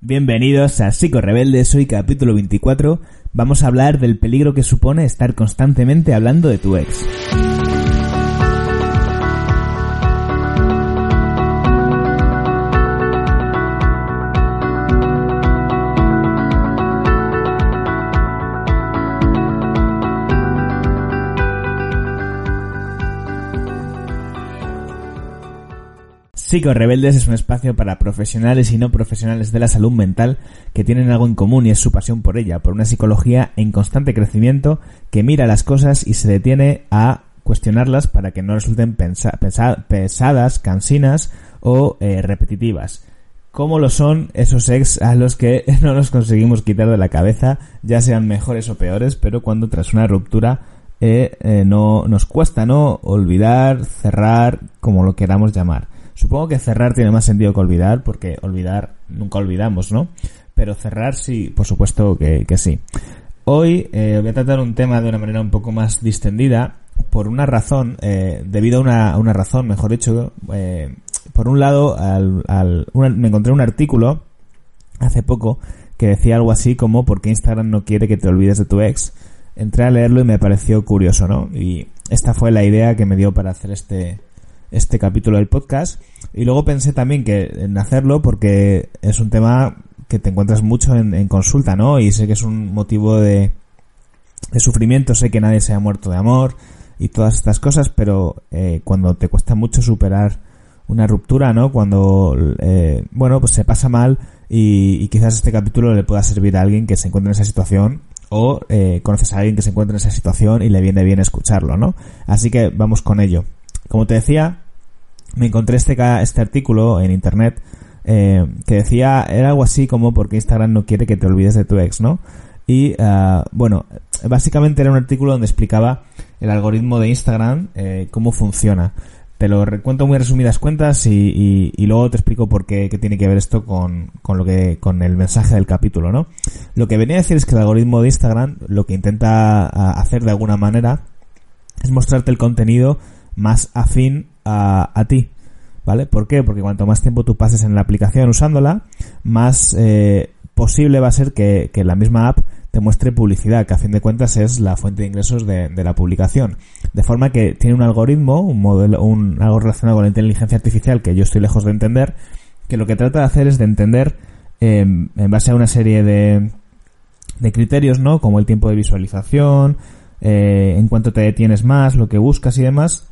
Bienvenidos a Psico Rebeldes, hoy capítulo 24. Vamos a hablar del peligro que supone estar constantemente hablando de tu ex. Psico Rebeldes es un espacio para profesionales y no profesionales de la salud mental que tienen algo en común y es su pasión por ella, por una psicología en constante crecimiento que mira las cosas y se detiene a cuestionarlas para que no resulten pesadas, cansinas o eh, repetitivas. ¿Cómo lo son esos ex a los que no nos conseguimos quitar de la cabeza, ya sean mejores o peores, pero cuando tras una ruptura eh, eh, no nos cuesta no olvidar, cerrar, como lo queramos llamar. Supongo que cerrar tiene más sentido que olvidar, porque olvidar nunca olvidamos, ¿no? Pero cerrar sí, por supuesto que, sí. Hoy eh, voy a tratar un tema de una manera un poco más distendida, por una razón, eh, debido a una, razón, mejor dicho. Eh, por un lado, al, al, me encontré un artículo hace poco que decía algo así como ¿por qué Instagram no quiere que te olvides de tu ex? Entré a leerlo y me pareció curioso, ¿no? Y esta fue la idea que me dio para hacer este, este capítulo del podcast. Y luego pensé también que en hacerlo porque es un tema que te encuentras mucho en, consulta, ¿no? Y sé que es un motivo de, de, sufrimiento, sé que nadie se ha muerto de amor y todas estas cosas, pero eh, cuando te cuesta mucho superar una ruptura, ¿no? Cuando, eh, bueno, pues se pasa mal y, quizás este capítulo le pueda servir a alguien que se encuentre en esa situación o eh, conoces a alguien que se encuentra en esa situación y le viene bien escucharlo, ¿no? Así que vamos con ello. Como te decía, me encontré este, este artículo en internet eh, que decía, era algo así como porque Instagram no quiere que te olvides de tu ex, ¿no? Y uh, bueno, básicamente era un artículo donde explicaba el algoritmo de Instagram, eh, cómo funciona. Te lo cuento muy resumidas cuentas y, y, luego te explico por qué, qué, tiene que ver esto con, con lo que, con el mensaje del capítulo, ¿no? Lo que venía a decir es que el algoritmo de Instagram lo que intenta hacer de alguna manera es mostrarte el contenido más afín a, a ti. ¿Vale? ¿Por qué? Porque cuanto más tiempo tú pases en la aplicación usándola, más eh, posible va a ser que, que, la misma app te muestre publicidad, que a fin de cuentas es la fuente de ingresos de, de la publicación. De forma que tiene un algoritmo, un modelo, un, algo relacionado con la inteligencia artificial que yo estoy lejos de entender, que lo que trata de hacer es de entender, eh, en base a una serie de, de criterios, ¿no? Como el tiempo de visualización, eh, en cuanto te detienes más, lo que buscas y demás,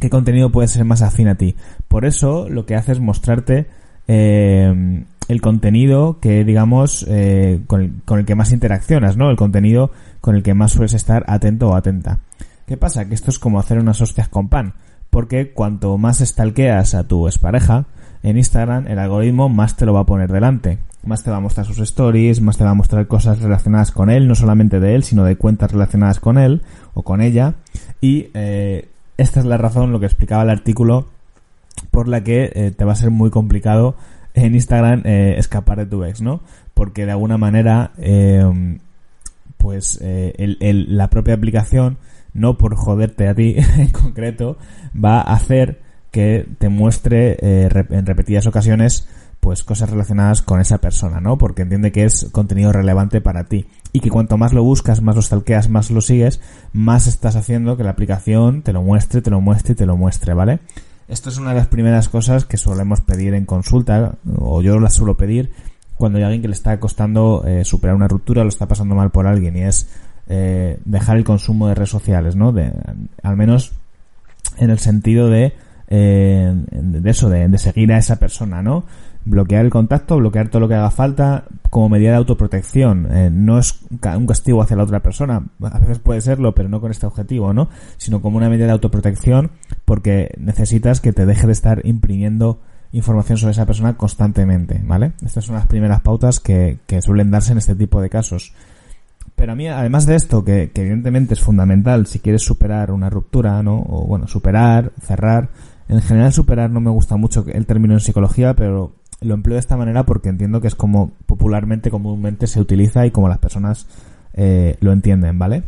qué contenido puede ser más afín a ti. Por eso lo que hace es mostrarte eh, el contenido que, digamos, eh, con, el, que más interaccionas, ¿no? El contenido con el que más sueles estar atento o atenta. ¿Qué pasa? Que esto es como hacer unas hostias con pan. Porque cuanto más stalkeas a tu expareja en Instagram, el algoritmo más te lo va a poner delante. Más te va a mostrar sus stories, más te va a mostrar cosas relacionadas con él, no solamente de él, sino de cuentas relacionadas con él o con ella. Y eh, esta es la razón, lo que explicaba el artículo, por la que eh, te va a ser muy complicado en Instagram eh, escapar de tu ex, ¿no? Porque de alguna manera, eh, pues el, la propia aplicación, no por joderte a ti en concreto, va a hacer que te muestre en repetidas ocasiones pues cosas relacionadas con esa persona, ¿no? Porque entiende que es contenido relevante para ti y que cuanto más lo buscas, más lo stalkeas, más lo sigues, más estás haciendo que la aplicación te lo muestre, te lo muestre y te lo muestre, ¿vale? Esto es una de las primeras cosas que solemos pedir en consulta, o yo las suelo pedir cuando hay alguien que le está costando eh, superar una ruptura lo está pasando mal por alguien y es eh, dejar el consumo de redes sociales, ¿no? De, al menos en el sentido de, eh, de eso, de seguir a esa persona, ¿no? Bloquear el contacto, bloquear todo lo que haga falta como medida de autoprotección. Eh, no es un castigo hacia la otra persona, a veces puede serlo, pero no con este objetivo, ¿no? Sino como una medida de autoprotección porque necesitas que te deje de estar imprimiendo información sobre esa persona constantemente, ¿vale? Estas son las primeras pautas que, suelen darse en este tipo de casos. Pero a mí, además de esto, que, que, evidentemente es fundamental si quieres superar una ruptura, ¿no? O bueno, superar, cerrar. En general superar no me gusta mucho el término en psicología, pero lo empleo de esta manera porque entiendo que es como popularmente, comúnmente se utiliza y como las personas eh, lo entienden, ¿vale?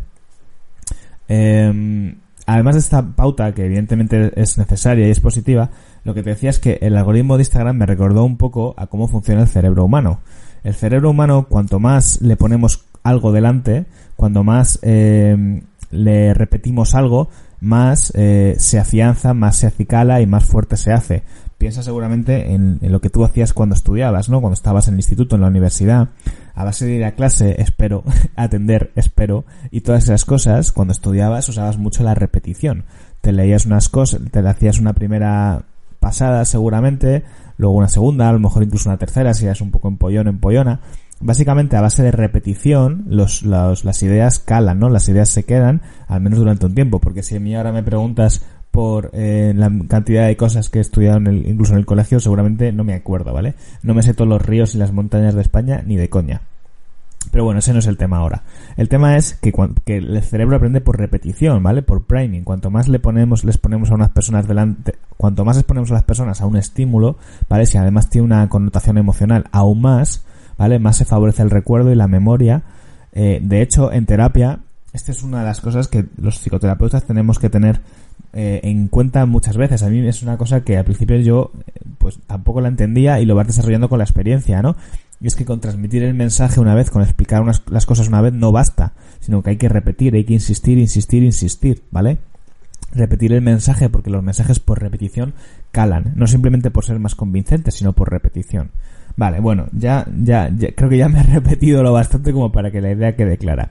Eh, además de esta pauta, que evidentemente es necesaria y es positiva, lo que te decía es que el algoritmo de Instagram me recordó un poco a cómo funciona el cerebro humano. El cerebro humano, cuanto más le ponemos algo delante, cuando más eh, le repetimos algo, más eh, se afianza, más se acicala y más fuerte se hace. Piensa seguramente en, lo que tú hacías cuando estudiabas, ¿no? Cuando estabas en el instituto, en la universidad, a base de ir a clase, espero, atender, espero, y todas esas cosas, cuando estudiabas usabas mucho la repetición. Te leías unas cosas, te hacías una primera pasada seguramente, luego una segunda, a lo mejor incluso una tercera, si eras un poco empollón, empollona. Básicamente a base de repetición los, los, las ideas calan, ¿no? Las ideas se quedan, al menos durante un tiempo, porque si a mí ahora me preguntas por eh, la cantidad de cosas que he estudiado en el, incluso en el colegio, seguramente no me acuerdo, ¿vale? No me sé todos los ríos y las montañas de España ni de coña. Pero bueno, ese no es el tema ahora. El tema es que, que, el cerebro aprende por repetición, ¿vale? Por priming. Cuanto más le ponemos, les ponemos a unas personas delante, cuanto más exponemos a las personas a un estímulo, ¿vale? Si además tiene una connotación emocional aún más, Más se favorece el recuerdo y la memoria. Eh, de hecho, en terapia, esta es una de las cosas que los psicoterapeutas tenemos que tener eh, en cuenta muchas veces. A mí es una cosa que al principio yo pues tampoco la entendía y lo vas desarrollando con la experiencia, ¿no? Y es que con transmitir el mensaje una vez, con explicar unas, las cosas una vez no basta, sino que hay que repetir, hay que insistir, insistir, insistir, ¿vale? Repetir el mensaje porque los mensajes por repetición calan, no simplemente por ser más convincentes, sino por repetición. Vale, bueno, ya, ya, ya creo que ya me he repetido lo bastante como para que la idea quede clara.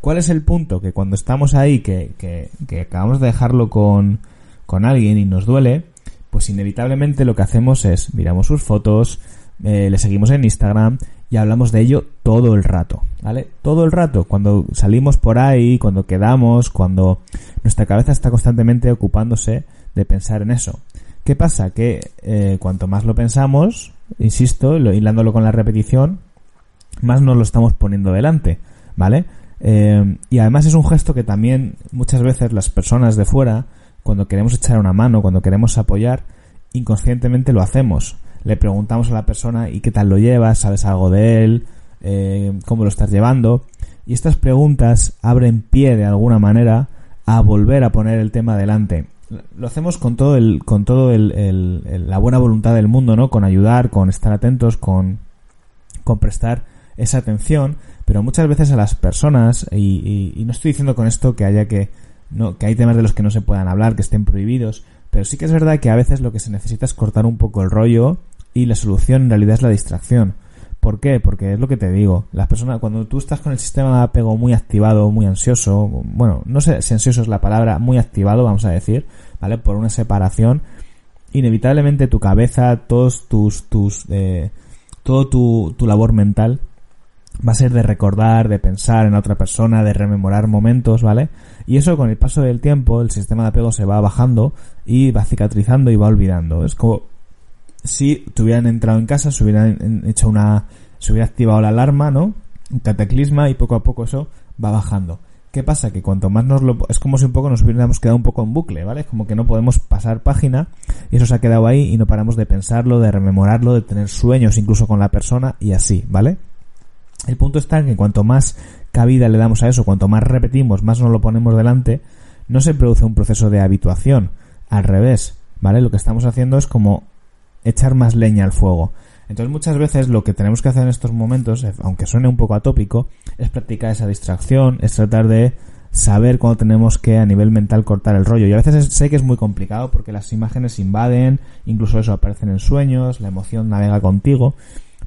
¿Cuál es el punto? Que cuando estamos ahí, que, que, que acabamos de dejarlo con, con alguien y nos duele, pues inevitablemente lo que hacemos es miramos sus fotos, eh, le seguimos en Instagram y hablamos de ello todo el rato, ¿vale? Todo el rato, cuando salimos por ahí, cuando quedamos, cuando nuestra cabeza está constantemente ocupándose de pensar en eso. ¿Qué pasa? Que eh, cuanto más lo pensamos, insisto, lo, hilándolo con la repetición, más nos lo estamos poniendo delante, ¿vale? Eh, y además es un gesto que también muchas veces las personas de fuera, cuando queremos echar una mano, cuando queremos apoyar, inconscientemente lo hacemos. Le preguntamos a la persona y qué tal lo llevas, sabes algo de él, eh, cómo lo estás llevando. Y estas preguntas abren pie de alguna manera a volver a poner el tema adelante. Lo hacemos con todo el, con todo el, el, la buena voluntad del mundo, ¿no? Con ayudar, con estar atentos, con, con prestar esa atención, pero muchas veces a las personas, y, y, y, no estoy diciendo con esto que haya que, no, que hay temas de los que no se puedan hablar, que estén prohibidos, pero sí que es verdad que a veces lo que se necesita es cortar un poco el rollo y la solución en realidad es la distracción. ¿Por qué? Porque es lo que te digo. Las personas, cuando tú estás con el sistema de apego muy activado, muy ansioso, bueno, no sé si ansioso es la palabra, muy activado, vamos a decir, ¿vale? Por una separación, inevitablemente tu cabeza, todos tus, tus, eh, todo tu, tu labor mental va a ser de recordar, de pensar en otra persona, de rememorar momentos, ¿vale? Y eso con el paso del tiempo, el sistema de apego se va bajando y va cicatrizando y va olvidando. Es como si te hubieran entrado en casa, se hubieran hecho una, se hubiera activado la alarma, ¿no? Un cataclisma y poco a poco eso va bajando. ¿Qué pasa? Que cuanto más nos lo... Es como si un poco nos hubiéramos quedado un poco en bucle, ¿vale? Es como que no podemos pasar página y eso se ha quedado ahí y no paramos de pensarlo, de rememorarlo, de tener sueños incluso con la persona y así, ¿vale? El punto está en que cuanto más cabida le damos a eso, cuanto más repetimos, más nos lo ponemos delante, no se produce un proceso de habituación. Al revés, ¿vale? Lo que estamos haciendo es como echar más leña al fuego. Entonces muchas veces lo que tenemos que hacer en estos momentos, aunque suene un poco atópico, es practicar esa distracción, es tratar de saber cuándo tenemos que a nivel mental cortar el rollo. Y a veces sé que es muy complicado porque las imágenes invaden, incluso eso aparecen en sueños, la emoción navega contigo,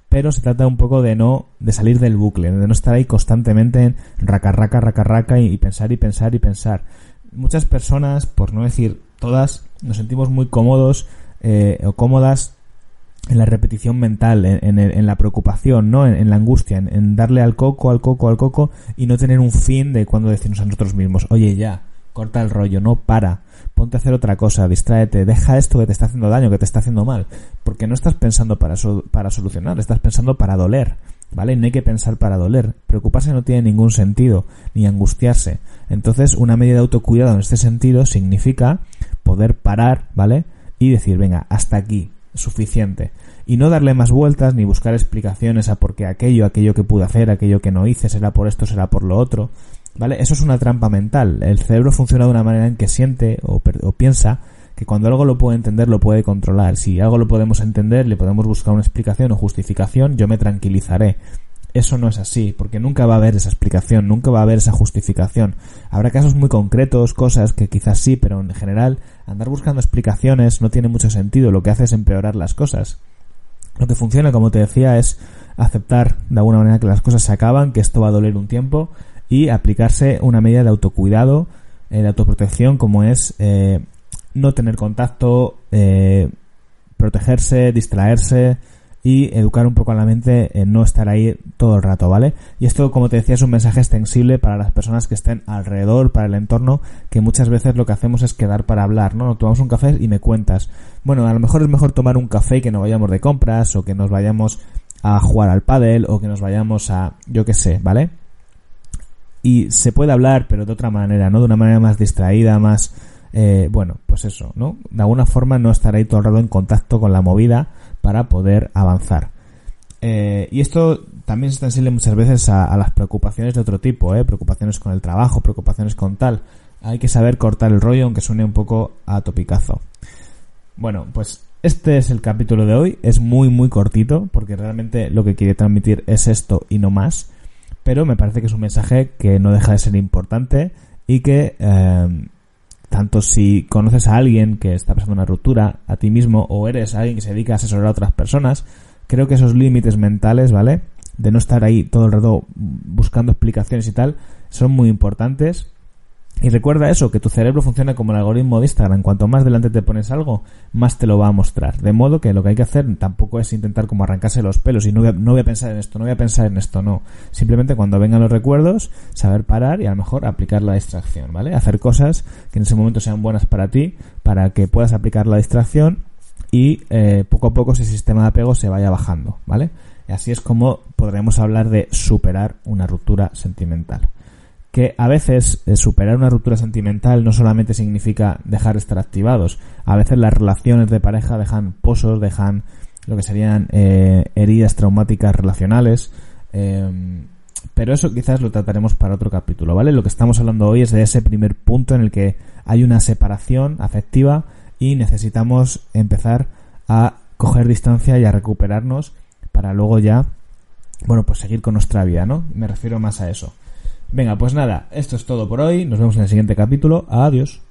pero se trata un poco de no, de salir del bucle, de no estar ahí constantemente en raca, raca, raca, raca y pensar y pensar y pensar. Muchas personas, por no decir todas, nos sentimos muy cómodos eh, o cómodas en la repetición mental, en, la preocupación, ¿no? En, la angustia, en, darle al coco, al coco, al coco y no tener un fin de cuando decirnos a nosotros mismos, oye ya, corta el rollo, no para, ponte a hacer otra cosa, distráete, deja esto que te está haciendo daño, que te está haciendo mal, porque no estás pensando para, para solucionar, estás pensando para doler, ¿vale? No hay que pensar para doler, preocuparse no tiene ningún sentido, ni angustiarse. Entonces, una medida de autocuidado en este sentido significa poder parar, ¿vale? Y decir, venga, hasta aquí, suficiente. Y no darle más vueltas ni buscar explicaciones a por qué aquello, aquello que pude hacer, aquello que no hice, será por esto, será por lo otro. ¿Vale? Eso es una trampa mental. El cerebro funciona de una manera en que siente o, piensa que cuando algo lo puede entender lo puede controlar. Si algo lo podemos entender, le podemos buscar una explicación o justificación, yo me tranquilizaré. Eso no es así, porque nunca va a haber esa explicación, nunca va a haber esa justificación. Habrá casos muy concretos, cosas que quizás sí, pero en general andar buscando explicaciones no tiene mucho sentido, lo que hace es empeorar las cosas. Lo que funciona, como te decía, es aceptar de alguna manera que las cosas se acaban, que esto va a doler un tiempo y aplicarse una medida de autocuidado, eh, de autoprotección, como es eh, no tener contacto, eh, protegerse, distraerse y educar un poco a la mente en no estar ahí todo el rato, ¿vale? Y esto, como te decía, es un mensaje extensible para las personas que estén alrededor, para el entorno, que muchas veces lo que hacemos es quedar para hablar, ¿no? Tomamos un café y me cuentas. Bueno, a lo mejor es mejor tomar un café y que no vayamos de compras, o que nos vayamos a jugar al pádel, o que nos vayamos a, yo qué sé, ¿vale? y se puede hablar, pero de otra manera, ¿no? De una manera más distraída, más, eh, bueno, pues eso, ¿no? De alguna forma no estar ahí todo el rato en contacto con la movida para poder avanzar. Eh, y esto también se extensible muchas veces a, las preocupaciones de otro tipo, ¿eh? Preocupaciones con el trabajo, preocupaciones con tal. Hay que saber cortar el rollo, aunque suene un poco a topicazo. Bueno, pues este es el capítulo de hoy. Es muy, muy cortito, porque realmente lo que quiere transmitir es esto y no más pero me parece que es un mensaje que no deja de ser importante y que eh, tanto si conoces a alguien que está pasando una ruptura, a ti mismo, o eres alguien que se dedica a asesorar a otras personas, creo que esos límites mentales, ¿vale? De no estar ahí todo el rato buscando explicaciones y tal, son muy importantes y recuerda eso, que tu cerebro funciona como el algoritmo de Instagram. Cuanto más delante te pones algo, más te lo va a mostrar. De modo que lo que hay que hacer tampoco es intentar como arrancarse los pelos y no voy, a, no voy a pensar en esto, no voy a pensar en esto, no. Simplemente cuando vengan los recuerdos, saber parar y a lo mejor aplicar la distracción, ¿vale? Hacer cosas que en ese momento sean buenas para ti, para que puedas aplicar la distracción y eh, poco a poco ese sistema de apego se vaya bajando, ¿vale? Y así es como podremos hablar de superar una ruptura sentimental que a veces eh, superar una ruptura sentimental no solamente significa dejar de estar activados, a veces las relaciones de pareja dejan pozos, dejan lo que serían eh, heridas traumáticas relacionales, em, pero eso quizás lo trataremos para otro capítulo, ¿vale? Lo que estamos hablando hoy es de ese primer punto en el que hay una separación afectiva y necesitamos empezar a coger distancia y a recuperarnos para luego ya, bueno, pues seguir con nuestra vida, ¿no? Me refiero más a eso. Venga, pues nada, esto es todo por hoy. Nos vemos en el siguiente capítulo. Adiós.